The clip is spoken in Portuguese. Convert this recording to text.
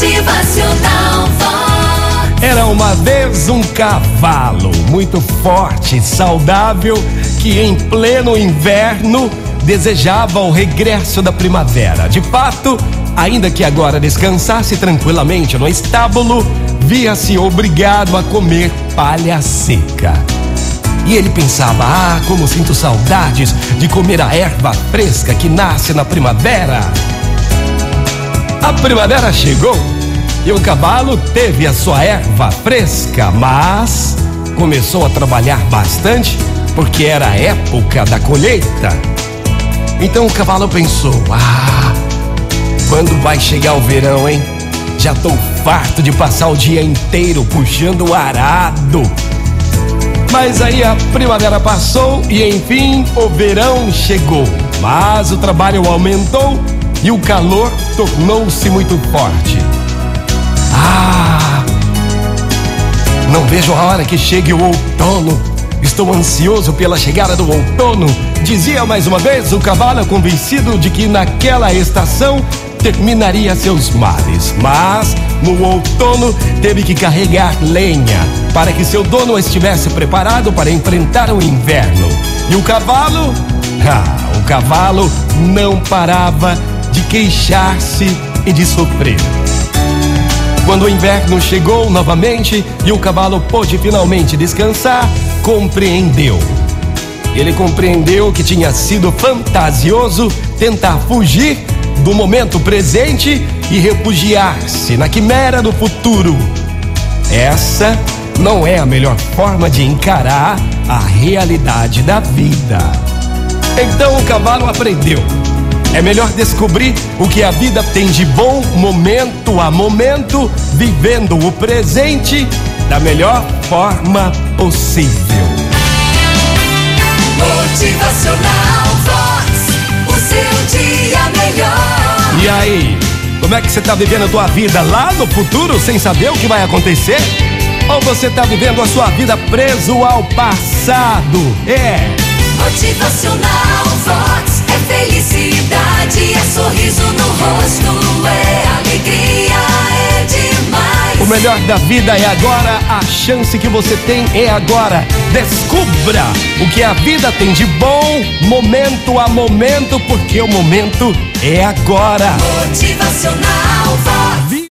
Motivacional. Era uma vez um cavalo muito forte, saudável, que em pleno inverno desejava o regresso da primavera. De fato, ainda que agora descansasse tranquilamente no estábulo, via-se obrigado a comer palha seca. E ele pensava: ah, como sinto saudades de comer a erva fresca que nasce na primavera. A primavera chegou e o cavalo teve a sua erva fresca, mas começou a trabalhar bastante porque era a época da colheita. Então o cavalo pensou: ah, quando vai chegar o verão, hein? Já tô farto de passar o dia inteiro puxando o arado. Mas aí a primavera passou e enfim o verão chegou. Mas o trabalho aumentou e o calor tornou-se muito forte. Ah! Não vejo a hora que chegue o outono. Estou ansioso pela chegada do outono, dizia mais uma vez o cavalo convencido de que naquela estação terminaria seus males. Mas no outono teve que carregar lenha para que seu dono estivesse preparado para enfrentar o inverno. E o cavalo? Ah, o cavalo não parava de queixar-se e de sofrer. Quando o inverno chegou novamente e o cavalo pôde finalmente descansar, compreendeu. Ele compreendeu que tinha sido fantasioso tentar fugir do momento presente e refugiar-se na quimera do futuro. Essa não é a melhor forma de encarar a realidade da vida. Então o cavalo aprendeu é melhor descobrir o que a vida tem de bom momento a momento, vivendo o presente da melhor forma possível. Motivacional Vox. O seu dia melhor. E aí, como é que você está vivendo a tua vida lá no futuro sem saber o que vai acontecer? Ou você está vivendo a sua vida preso ao passado? É. Motivacional Vox. Melhor da vida é agora, a chance que você tem é agora. Descubra o que a vida tem de bom, momento a momento, porque o momento é agora. Motivacional.